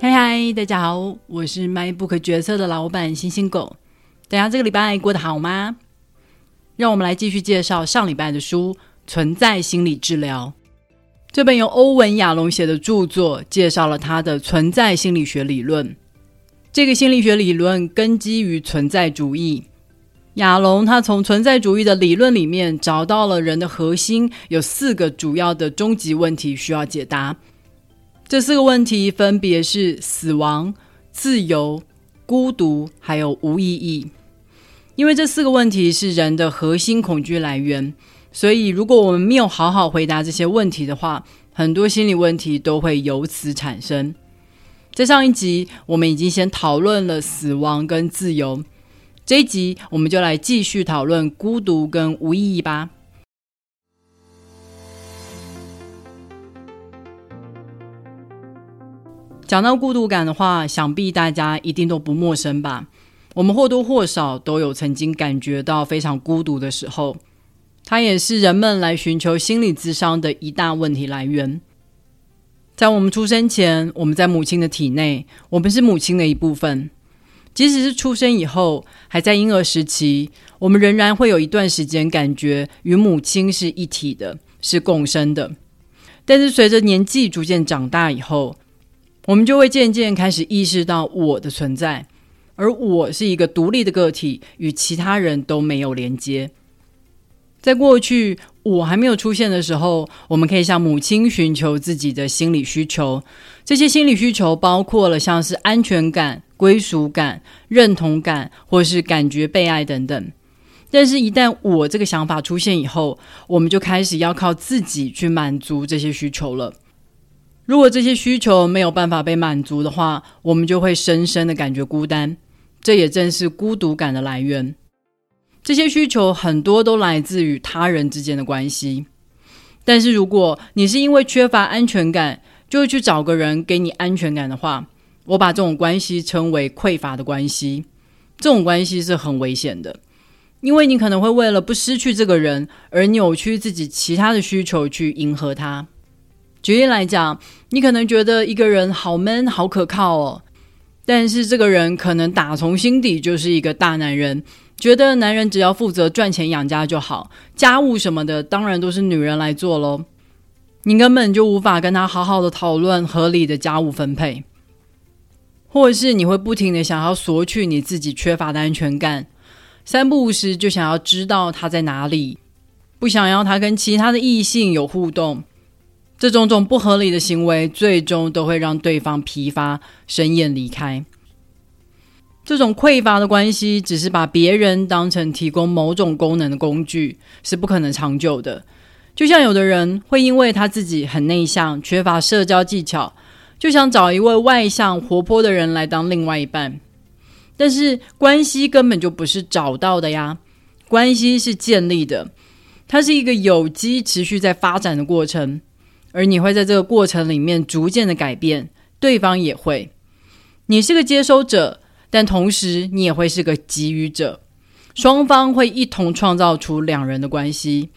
嗨嗨，大家好，我是 MINEBOOK 决策的老板星星狗。大家这个礼拜过得好吗？让我们来继续介绍上礼拜的书《存在心理治疗》。这本由欧文·亚隆写的著作，介绍了他的存在心理学理论。这个心理学理论根基于存在主义。亚隆他从存在主义的理论里面找到了人的核心有四个主要的终极问题需要解答。这四个问题分别是死亡、自由、孤独，还有无意义。因为这四个问题是人的核心恐惧来源，所以如果我们没有好好回答这些问题的话，很多心理问题都会由此产生。在上一集，我们已经先讨论了死亡跟自由，这一集我们就来继续讨论孤独跟无意义吧。讲到孤独感的话，想必大家一定都不陌生吧？我们或多或少都有曾经感觉到非常孤独的时候，它也是人们来寻求心理咨商的一大问题来源。在我们出生前，我们在母亲的体内，我们是母亲的一部分；即使是出生以后，还在婴儿时期，我们仍然会有一段时间感觉与母亲是一体的，是共生的。但是随着年纪逐渐长大以后，我们就会渐渐开始意识到我的存在，而我是一个独立的个体，与其他人都没有连接。在过去，我还没有出现的时候，我们可以向母亲寻求自己的心理需求。这些心理需求包括了像是安全感、归属感、认同感，或是感觉被爱等等。但是，一旦我这个想法出现以后，我们就开始要靠自己去满足这些需求了。如果这些需求没有办法被满足的话，我们就会深深的感觉孤单，这也正是孤独感的来源。这些需求很多都来自于他人之间的关系，但是如果你是因为缺乏安全感，就去找个人给你安全感的话，我把这种关系称为匮乏的关系。这种关系是很危险的，因为你可能会为了不失去这个人而扭曲自己其他的需求去迎合他。举例来讲，你可能觉得一个人好 man、好可靠哦，但是这个人可能打从心底就是一个大男人，觉得男人只要负责赚钱养家就好，家务什么的当然都是女人来做喽。你根本就无法跟他好好的讨论合理的家务分配，或者是你会不停的想要索取你自己缺乏的安全感，三不五时就想要知道他在哪里，不想要他跟其他的异性有互动。这种种不合理的行为，最终都会让对方疲乏、生厌离开。这种匮乏的关系，只是把别人当成提供某种功能的工具，是不可能长久的。就像有的人会因为他自己很内向，缺乏社交技巧，就想找一位外向、活泼的人来当另外一半。但是关系根本就不是找到的呀，关系是建立的，它是一个有机、持续在发展的过程。而你会在这个过程里面逐渐的改变，对方也会。你是个接收者，但同时你也会是个给予者，双方会一同创造出两人的关系。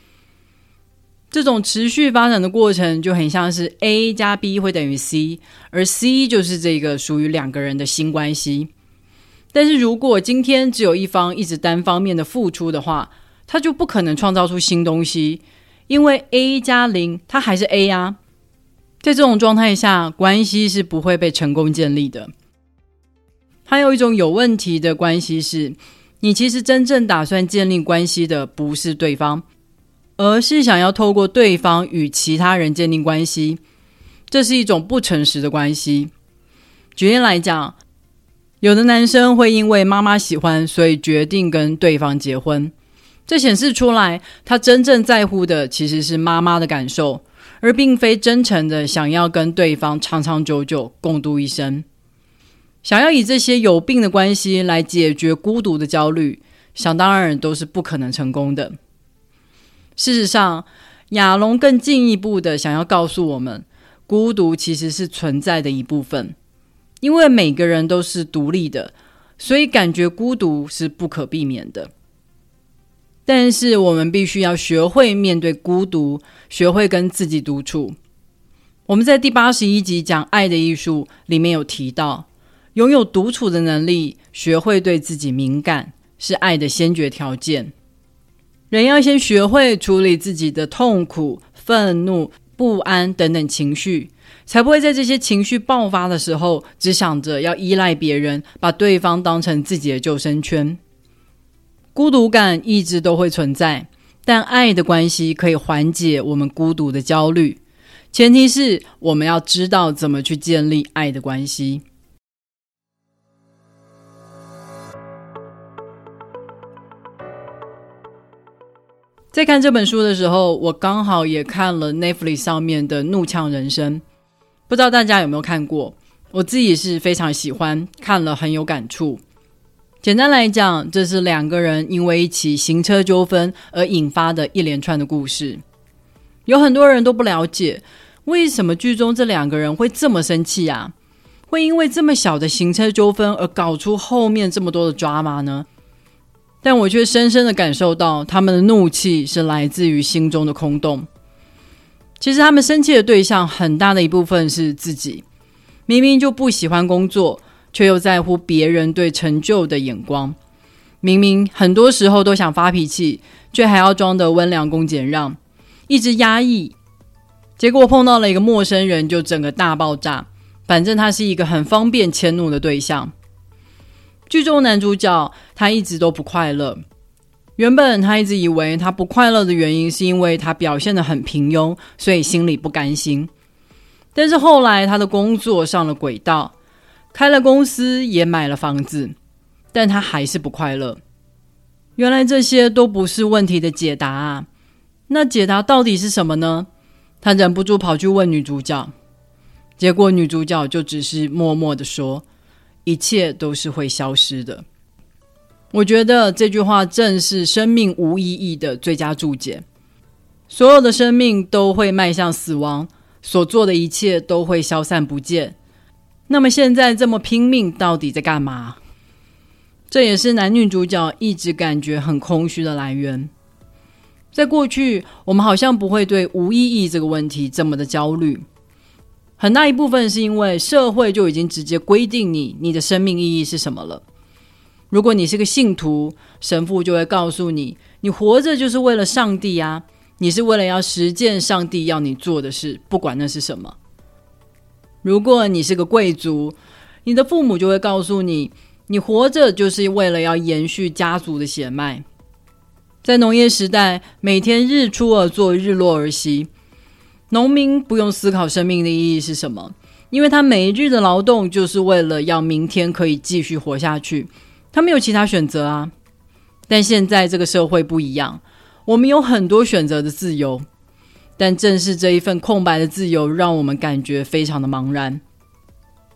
这种持续发展的过程就很像是 A 加 B 会等于 C，而 C 就是这个属于两个人的新关系。但是如果今天只有一方一直单方面的付出的话，他就不可能创造出新东西。因为 A 加零，它还是 A 呀。在这种状态下，关系是不会被成功建立的。还有一种有问题的关系是，你其实真正打算建立关系的不是对方，而是想要透过对方与其他人建立关系。这是一种不诚实的关系。举例来讲，有的男生会因为妈妈喜欢，所以决定跟对方结婚。这显示出来，他真正在乎的其实是妈妈的感受，而并非真诚的想要跟对方长长久久共度一生。想要以这些有病的关系来解决孤独的焦虑，想当然都是不可能成功的。事实上，亚龙更进一步的想要告诉我们，孤独其实是存在的一部分，因为每个人都是独立的，所以感觉孤独是不可避免的。但是我们必须要学会面对孤独，学会跟自己独处。我们在第八十一集讲爱的艺术里面有提到，拥有独处的能力，学会对自己敏感，是爱的先决条件。人要先学会处理自己的痛苦、愤怒、不安等等情绪，才不会在这些情绪爆发的时候，只想着要依赖别人，把对方当成自己的救生圈。孤独感一直都会存在，但爱的关系可以缓解我们孤独的焦虑。前提是我们要知道怎么去建立爱的关系。在看这本书的时候，我刚好也看了 Netflix 上面的《怒呛人生》，不知道大家有没有看过？我自己是非常喜欢，看了很有感触。简单来讲，这是两个人因为一起行车纠纷而引发的一连串的故事。有很多人都不了解。为什么剧中这两个人会这么生气啊？会因为这么小的行车纠纷而搞出后面这么多的抓马呢？但我却深深的感受到，他们的怒气是来自于心中的空洞。其实他们生气的对象很大的一部分是自己，明明就不喜欢工作，却又在乎别人对成就的眼光；明明很多时候都想发脾气，却还要装得温良恭俭让，一直压抑。结果碰到了一个陌生人，就整个大爆炸。反正他是一个很方便迁怒的对象。剧中男主角他一直都不快乐。原本他一直以为他不快乐的原因是因为他表现得很平庸，所以心里不甘心。但是后来他的工作上了轨道，开了公司，也买了房子，但他还是不快乐。原来这些都不是问题的解答啊。那解答到底是什么呢？他忍不住跑去问女主角，结果女主角就只是默默地说：“一切都是会消失的。”我觉得这句话正是生命无意义的最佳注解。所有的生命都会迈向死亡，所做的一切都会消散不见。那么现在这么拼命，到底在干嘛？这也是男女主角一直感觉很空虚的来源。在过去，我们好像不会对无意义这个问题这么的焦虑。很大一部分是因为社会就已经直接规定你你的生命意义是什么了。如果你是个信徒，神父就会告诉你，你活着就是为了上帝啊，你是为了要实践上帝要你做的事，不管那是什么。如果你是个贵族，你的父母就会告诉你，你活着就是为了要延续家族的血脉。在农业时代，每天日出而作，日落而息，农民不用思考生命的意义是什么，因为他每一日的劳动就是为了要明天可以继续活下去，他没有其他选择啊。但现在这个社会不一样，我们有很多选择的自由，但正是这一份空白的自由，让我们感觉非常的茫然。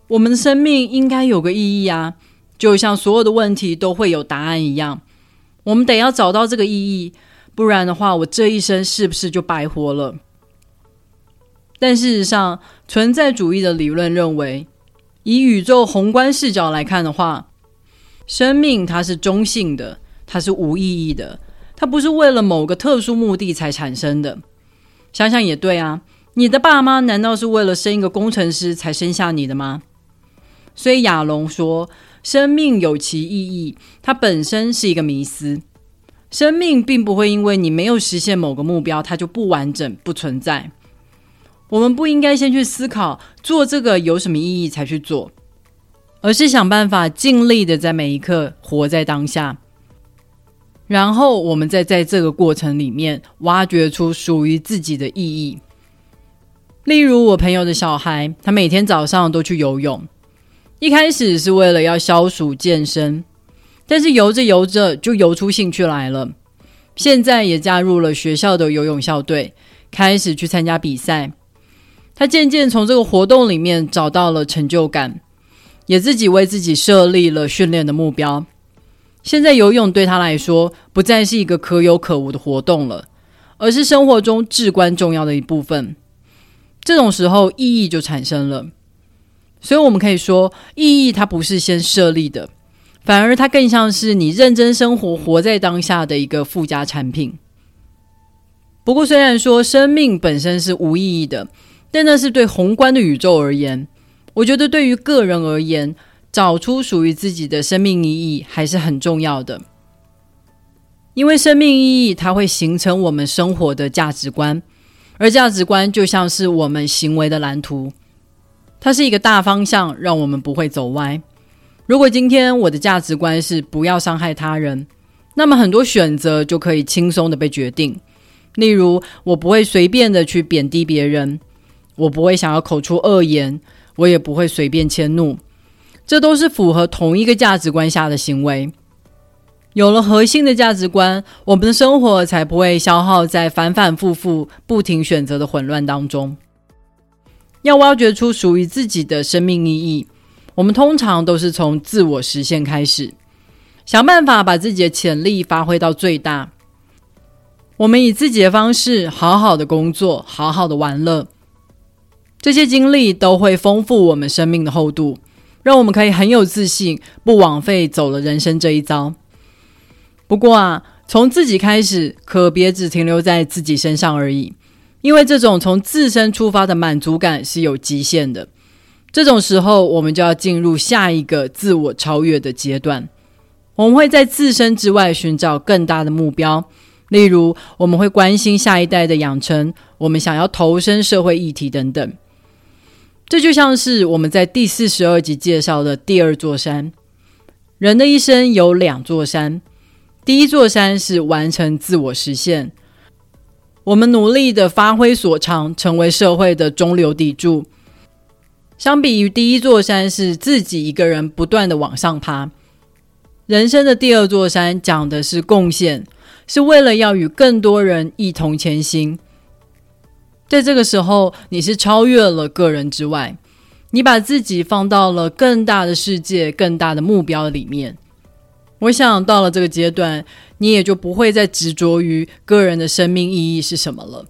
我们的生命应该有个意义啊，就像所有的问题都会有答案一样。我们得要找到这个意义，不然的话，我这一生是不是就白活了？但事实上，存在主义的理论认为，以宇宙宏观视角来看的话，生命它是中性的，它是无意义的，它不是为了某个特殊目的才产生的。想想也对啊，你的爸妈难道是为了生一个工程师才生下你的吗？所以亚龙说。生命有其意义，它本身是一个迷思。生命并不会因为你没有实现某个目标，它就不完整、不存在。我们不应该先去思考做这个有什么意义才去做，而是想办法尽力的在每一刻活在当下，然后我们再在这个过程里面挖掘出属于自己的意义。例如，我朋友的小孩，他每天早上都去游泳。一开始是为了要消暑健身，但是游着游着就游出兴趣来了。现在也加入了学校的游泳校队，开始去参加比赛。他渐渐从这个活动里面找到了成就感，也自己为自己设立了训练的目标。现在游泳对他来说不再是一个可有可无的活动了，而是生活中至关重要的一部分。这种时候，意义就产生了。所以，我们可以说，意义它不是先设立的，反而它更像是你认真生活、活在当下的一个附加产品。不过，虽然说生命本身是无意义的，但那是对宏观的宇宙而言。我觉得对于个人而言，找出属于自己的生命意义还是很重要的。因为生命意义，它会形成我们生活的价值观，而价值观就像是我们行为的蓝图，它是一个大方向，让我们不会走歪。如果今天我的价值观是不要伤害他人，那么很多选择就可以轻松的被决定。例如，我不会随便的去贬低别人，我不会想要口出恶言，我也不会随便迁怒，这都是符合同一个价值观下的行为。有了核心的价值观，我们的生活才不会消耗在反反复复、不停选择的混乱当中。要挖掘出属于自己的生命意义。我们通常都是从自我实现开始，想办法把自己的潜力发挥到最大。我们以自己的方式好好的工作，好好的玩乐，这些经历都会丰富我们生命的厚度，让我们可以很有自信，不枉费走了人生这一遭。不过啊，从自己开始，可别只停留在自己身上而已，因为这种从自身出发的满足感是有极限的。这种时候，我们就要进入下一个自我超越的阶段。我们会在自身之外寻找更大的目标，例如，我们会关心下一代的养成，我们想要投身社会议题等等。这就像是我们在第四十二集介绍的第二座山。人的一生有两座山，第一座山是完成自我实现，我们努力的发挥所长，成为社会的中流砥柱。相比于第一座山是自己一个人不断的往上爬，人生的第二座山讲的是贡献，是为了要与更多人一同前行。在这个时候，你是超越了个人之外，你把自己放到了更大的世界、更大的目标里面。我想到了这个阶段，你也就不会再执着于个人的生命意义是什么了。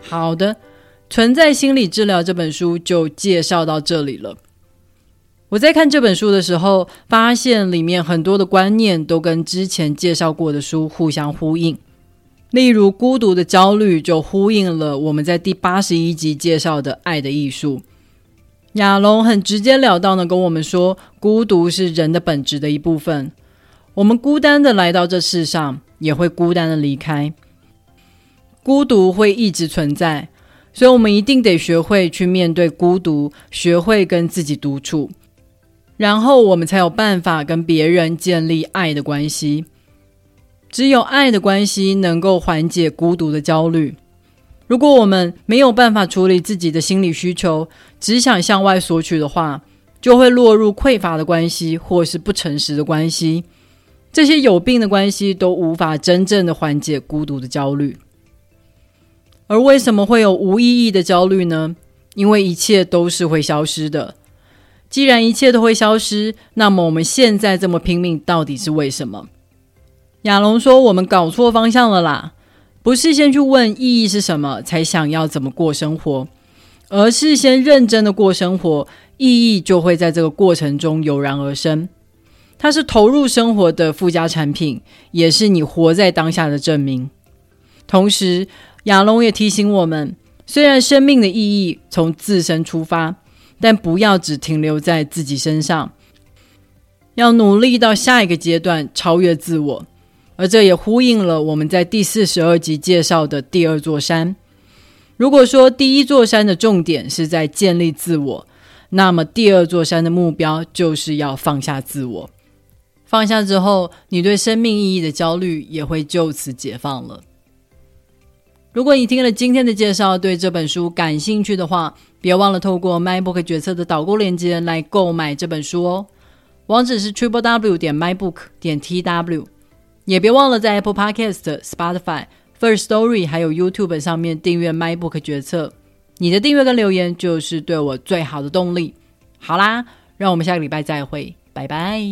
好的，《存在心理治疗》这本书就介绍到这里了。我在看这本书的时候，发现里面很多的观念都跟之前介绍过的书互相呼应。例如，孤独的焦虑就呼应了我们在第八十一集介绍的《爱的艺术》。亚龙很直截了当的跟我们说，孤独是人的本质的一部分。我们孤单的来到这世上，也会孤单的离开。孤独会一直存在，所以我们一定得学会去面对孤独，学会跟自己独处，然后我们才有办法跟别人建立爱的关系。只有爱的关系能够缓解孤独的焦虑。如果我们没有办法处理自己的心理需求，只想向外索取的话，就会落入匮乏的关系，或是不诚实的关系。这些有病的关系都无法真正的缓解孤独的焦虑。而为什么会有无意义的焦虑呢？因为一切都是会消失的。既然一切都会消失，那么我们现在这么拼命，到底是为什么？亚龙说：“我们搞错方向了啦，不是先去问意义是什么，才想要怎么过生活，而是先认真的过生活，意义就会在这个过程中油然而生。它是投入生活的附加产品，也是你活在当下的证明。同时。”亚龙也提醒我们，虽然生命的意义从自身出发，但不要只停留在自己身上，要努力到下一个阶段超越自我。而这也呼应了我们在第四十二集介绍的第二座山。如果说第一座山的重点是在建立自我，那么第二座山的目标就是要放下自我。放下之后，你对生命意义的焦虑也会就此解放了。如果你听了今天的介绍，对这本书感兴趣的话，别忘了透过 MyBook 决策的导购链接来购买这本书哦。网址是 triple w 点 mybook 点 tw，也别忘了在 Apple Podcast、Spotify、First Story 还有 YouTube 上面订阅 MyBook 决策。你的订阅跟留言就是对我最好的动力。好啦，让我们下个礼拜再会，拜拜。